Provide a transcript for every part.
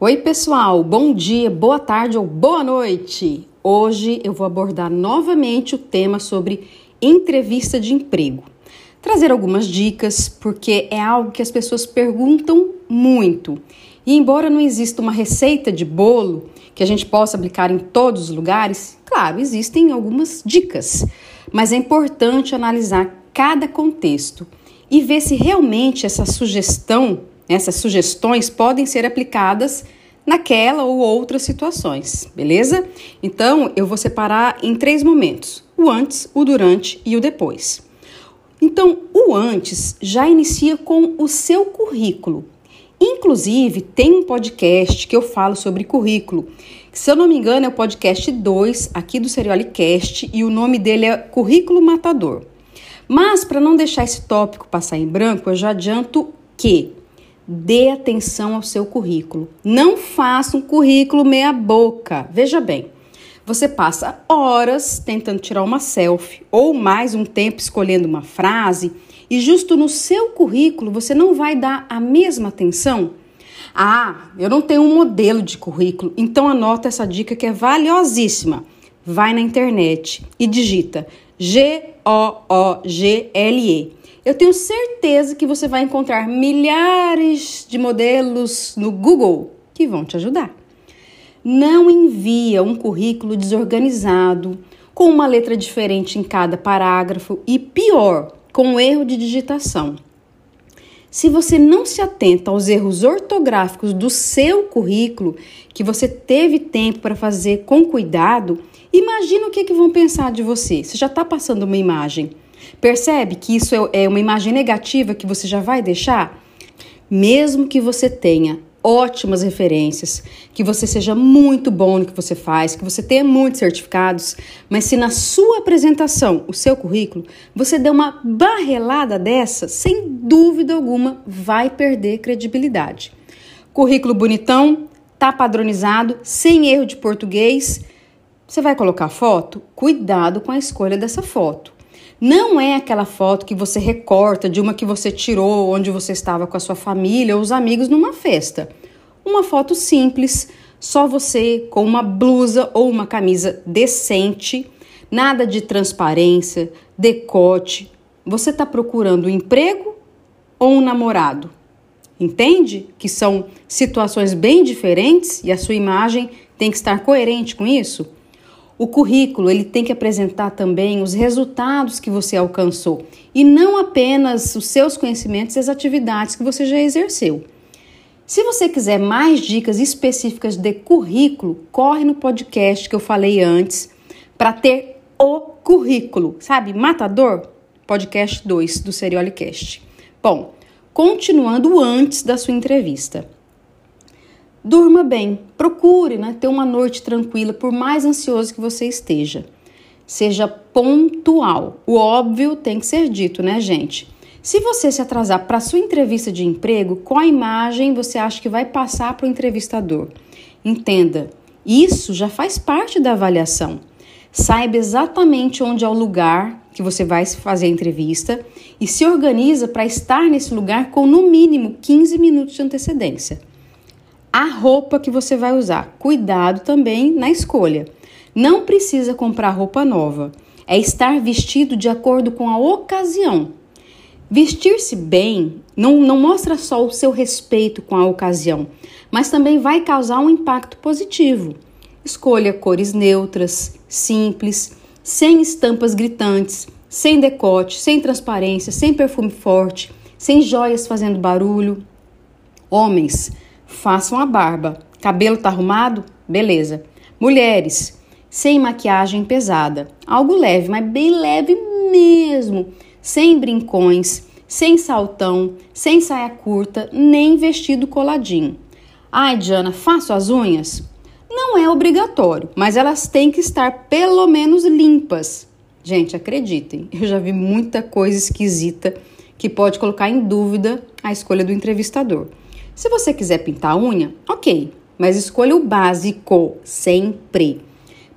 Oi, pessoal, bom dia, boa tarde ou boa noite. Hoje eu vou abordar novamente o tema sobre entrevista de emprego. Trazer algumas dicas, porque é algo que as pessoas perguntam muito. E embora não exista uma receita de bolo que a gente possa aplicar em todos os lugares, claro, existem algumas dicas, mas é importante analisar cada contexto e ver se realmente essa sugestão essas sugestões podem ser aplicadas naquela ou outras situações, beleza? Então, eu vou separar em três momentos: o antes, o durante e o depois. Então, o antes já inicia com o seu currículo. Inclusive, tem um podcast que eu falo sobre currículo. Se eu não me engano, é o podcast 2 aqui do Seriolicast e o nome dele é Currículo Matador. Mas, para não deixar esse tópico passar em branco, eu já adianto que dê atenção ao seu currículo. Não faça um currículo meia boca. Veja bem, você passa horas tentando tirar uma selfie ou mais um tempo escolhendo uma frase e justo no seu currículo você não vai dar a mesma atenção? Ah, eu não tenho um modelo de currículo, então anota essa dica que é valiosíssima. Vai na internet e digita G-O-O-G-L-E eu tenho certeza que você vai encontrar milhares de modelos no Google que vão te ajudar. Não envia um currículo desorganizado, com uma letra diferente em cada parágrafo e pior, com erro de digitação. Se você não se atenta aos erros ortográficos do seu currículo, que você teve tempo para fazer com cuidado, imagina o que, que vão pensar de você. Você já está passando uma imagem. Percebe que isso é, é uma imagem negativa que você já vai deixar? Mesmo que você tenha ótimas referências, que você seja muito bom no que você faz, que você tenha muitos certificados, mas se na sua apresentação, o seu currículo, você der uma barrelada dessa, sem dúvida alguma vai perder credibilidade. Currículo bonitão, tá padronizado, sem erro de português. Você vai colocar foto? Cuidado com a escolha dessa foto. Não é aquela foto que você recorta de uma que você tirou onde você estava com a sua família ou os amigos numa festa. Uma foto simples, só você com uma blusa ou uma camisa decente, nada de transparência, decote. Você está procurando um emprego ou um namorado? Entende que são situações bem diferentes e a sua imagem tem que estar coerente com isso? O currículo ele tem que apresentar também os resultados que você alcançou e não apenas os seus conhecimentos e as atividades que você já exerceu. Se você quiser mais dicas específicas de currículo, corre no podcast que eu falei antes para ter o currículo, sabe? Matador, podcast 2 do Seriolicast. Bom, continuando antes da sua entrevista. Durma bem, procure né, ter uma noite tranquila, por mais ansioso que você esteja. Seja pontual. O óbvio tem que ser dito, né, gente? Se você se atrasar para sua entrevista de emprego, qual imagem você acha que vai passar para o entrevistador? Entenda, isso já faz parte da avaliação. Saiba exatamente onde é o lugar que você vai fazer a entrevista e se organiza para estar nesse lugar com no mínimo 15 minutos de antecedência a roupa que você vai usar. Cuidado também na escolha. Não precisa comprar roupa nova. É estar vestido de acordo com a ocasião. Vestir-se bem não, não mostra só o seu respeito com a ocasião, mas também vai causar um impacto positivo. Escolha cores neutras, simples, sem estampas gritantes, sem decote, sem transparência, sem perfume forte, sem joias fazendo barulho. Homens, façam a barba. Cabelo tá arrumado? Beleza. Mulheres, sem maquiagem pesada. Algo leve, mas bem leve mesmo. Sem brincões, sem saltão, sem saia curta, nem vestido coladinho. Ai, Diana, faço as unhas? Não é obrigatório, mas elas têm que estar pelo menos limpas. Gente, acreditem, eu já vi muita coisa esquisita que pode colocar em dúvida a escolha do entrevistador. Se você quiser pintar a unha, ok, mas escolha o básico sempre.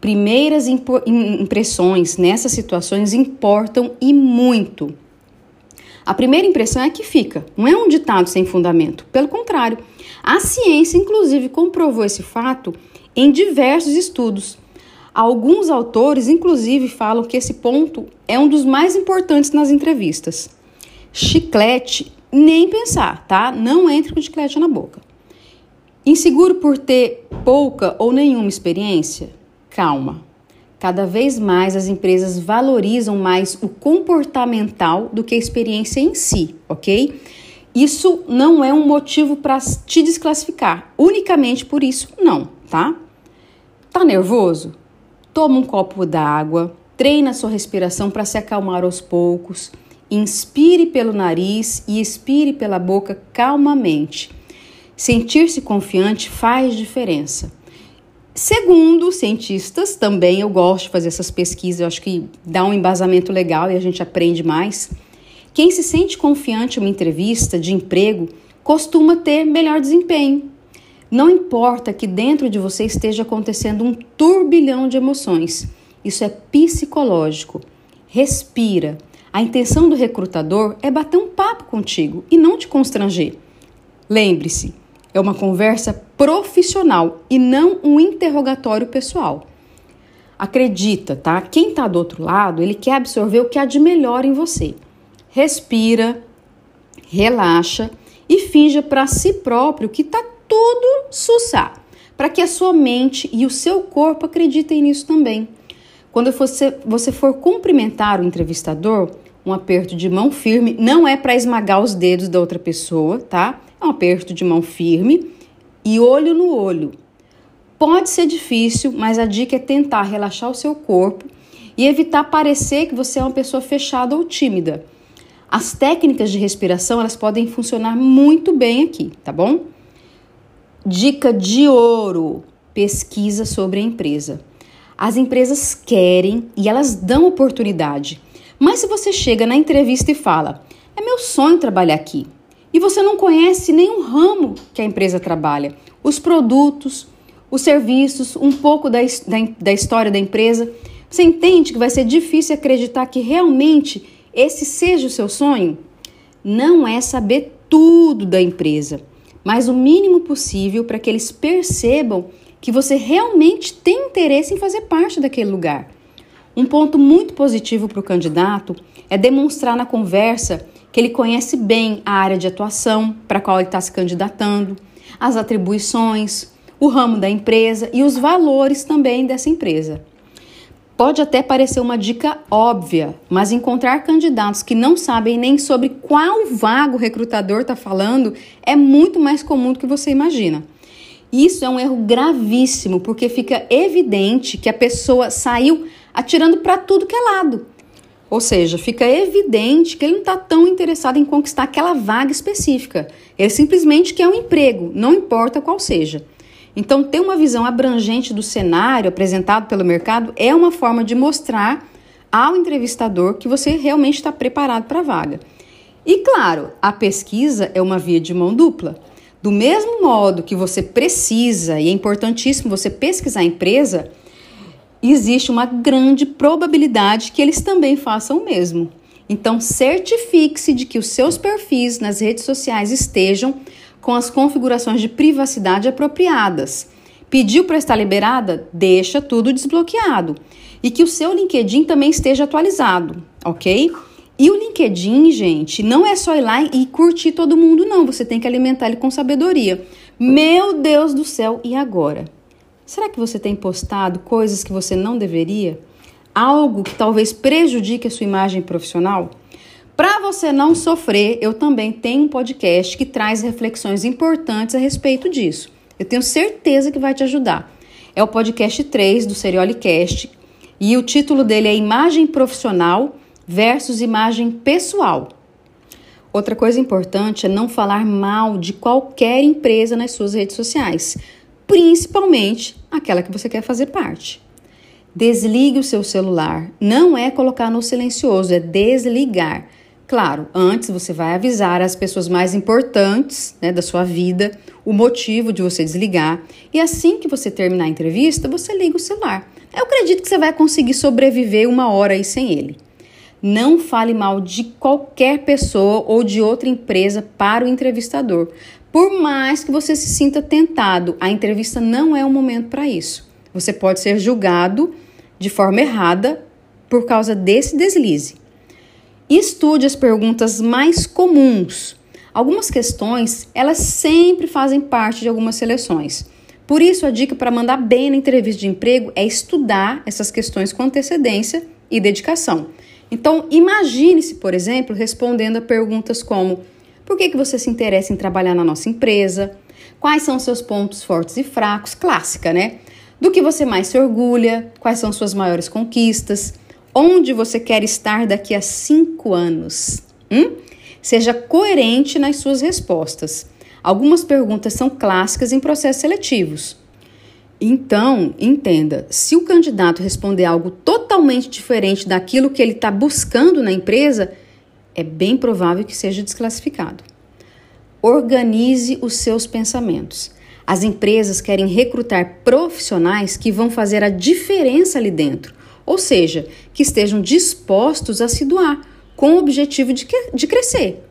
Primeiras impressões nessas situações importam e muito. A primeira impressão é que fica, não é um ditado sem fundamento. Pelo contrário, a ciência, inclusive, comprovou esse fato em diversos estudos. Alguns autores, inclusive, falam que esse ponto é um dos mais importantes nas entrevistas. Chiclete, nem pensar, tá? Não entre com chiclete na boca. Inseguro por ter pouca ou nenhuma experiência? Calma. Cada vez mais as empresas valorizam mais o comportamental do que a experiência em si, ok? Isso não é um motivo para te desclassificar. Unicamente por isso, não, tá? Tá nervoso? Toma um copo d'água, treina sua respiração para se acalmar aos poucos. Inspire pelo nariz e expire pela boca calmamente. Sentir-se confiante faz diferença. Segundo cientistas, também eu gosto de fazer essas pesquisas, eu acho que dá um embasamento legal e a gente aprende mais. Quem se sente confiante em uma entrevista de emprego costuma ter melhor desempenho. Não importa que dentro de você esteja acontecendo um turbilhão de emoções, isso é psicológico. Respira. A intenção do recrutador é bater um papo contigo e não te constranger. Lembre-se, é uma conversa profissional e não um interrogatório pessoal. Acredita, tá? Quem está do outro lado, ele quer absorver o que há de melhor em você. Respira, relaxa e finja para si próprio que está tudo sussá, para que a sua mente e o seu corpo acreditem nisso também. Quando você, você for cumprimentar o entrevistador, um aperto de mão firme não é para esmagar os dedos da outra pessoa, tá? É um aperto de mão firme e olho no olho. Pode ser difícil, mas a dica é tentar relaxar o seu corpo e evitar parecer que você é uma pessoa fechada ou tímida. As técnicas de respiração, elas podem funcionar muito bem aqui, tá bom? Dica de ouro: pesquisa sobre a empresa. As empresas querem e elas dão oportunidade. Mas se você chega na entrevista e fala: "É meu sonho trabalhar aqui", e você não conhece nenhum ramo que a empresa trabalha, os produtos, os serviços, um pouco da, da, da história da empresa, você entende que vai ser difícil acreditar que realmente esse seja o seu sonho? Não é saber tudo da empresa, mas o mínimo possível para que eles percebam que você realmente tem interesse em fazer parte daquele lugar. Um ponto muito positivo para o candidato é demonstrar na conversa que ele conhece bem a área de atuação para a qual ele está se candidatando, as atribuições, o ramo da empresa e os valores também dessa empresa. Pode até parecer uma dica óbvia, mas encontrar candidatos que não sabem nem sobre qual vaga o recrutador está falando é muito mais comum do que você imagina. Isso é um erro gravíssimo, porque fica evidente que a pessoa saiu atirando para tudo que é lado. Ou seja, fica evidente que ele não está tão interessado em conquistar aquela vaga específica. Ele simplesmente quer um emprego, não importa qual seja. Então, ter uma visão abrangente do cenário apresentado pelo mercado é uma forma de mostrar ao entrevistador que você realmente está preparado para a vaga. E claro, a pesquisa é uma via de mão dupla. Do mesmo modo que você precisa, e é importantíssimo você pesquisar a empresa, existe uma grande probabilidade que eles também façam o mesmo. Então, certifique-se de que os seus perfis nas redes sociais estejam com as configurações de privacidade apropriadas. Pediu para estar liberada? Deixa tudo desbloqueado. E que o seu LinkedIn também esteja atualizado, ok? E o LinkedIn, gente, não é só ir lá e curtir todo mundo, não. Você tem que alimentar ele com sabedoria. Meu Deus do céu, e agora? Será que você tem postado coisas que você não deveria? Algo que talvez prejudique a sua imagem profissional? Para você não sofrer, eu também tenho um podcast que traz reflexões importantes a respeito disso. Eu tenho certeza que vai te ajudar. É o podcast 3 do Seriolicast e o título dele é Imagem Profissional versus Imagem Pessoal. Outra coisa importante é não falar mal de qualquer empresa nas suas redes sociais principalmente aquela que você quer fazer parte. Desligue o seu celular. Não é colocar no silencioso, é desligar. Claro, antes você vai avisar as pessoas mais importantes né, da sua vida o motivo de você desligar. E assim que você terminar a entrevista, você liga o celular. Eu acredito que você vai conseguir sobreviver uma hora aí sem ele. Não fale mal de qualquer pessoa ou de outra empresa para o entrevistador. Por mais que você se sinta tentado, a entrevista não é o momento para isso. Você pode ser julgado de forma errada por causa desse deslize. Estude as perguntas mais comuns. Algumas questões, elas sempre fazem parte de algumas seleções. Por isso, a dica para mandar bem na entrevista de emprego é estudar essas questões com antecedência e dedicação. Então, imagine-se, por exemplo, respondendo a perguntas como: por que, que você se interessa em trabalhar na nossa empresa? Quais são seus pontos fortes e fracos? Clássica, né? Do que você mais se orgulha? Quais são suas maiores conquistas? Onde você quer estar daqui a cinco anos? Hum? Seja coerente nas suas respostas. Algumas perguntas são clássicas em processos seletivos. Então, entenda: se o candidato responder algo totalmente diferente daquilo que ele está buscando na empresa, é bem provável que seja desclassificado. Organize os seus pensamentos. As empresas querem recrutar profissionais que vão fazer a diferença ali dentro, ou seja, que estejam dispostos a se doar, com o objetivo de, de crescer.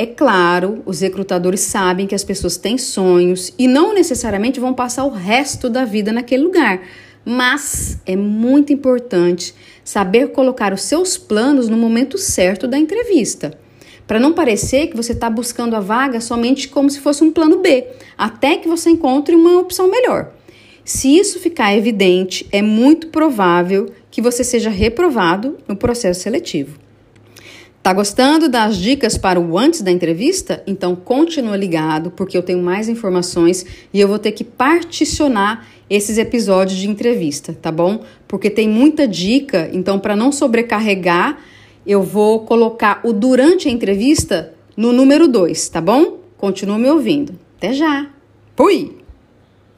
É claro, os recrutadores sabem que as pessoas têm sonhos e não necessariamente vão passar o resto da vida naquele lugar, mas é muito importante saber colocar os seus planos no momento certo da entrevista, para não parecer que você está buscando a vaga somente como se fosse um plano B, até que você encontre uma opção melhor. Se isso ficar evidente, é muito provável que você seja reprovado no processo seletivo. Tá gostando das dicas para o antes da entrevista? Então continua ligado, porque eu tenho mais informações e eu vou ter que particionar esses episódios de entrevista, tá bom? Porque tem muita dica, então para não sobrecarregar, eu vou colocar o durante a entrevista no número 2, tá bom? Continua me ouvindo. Até já. Fui.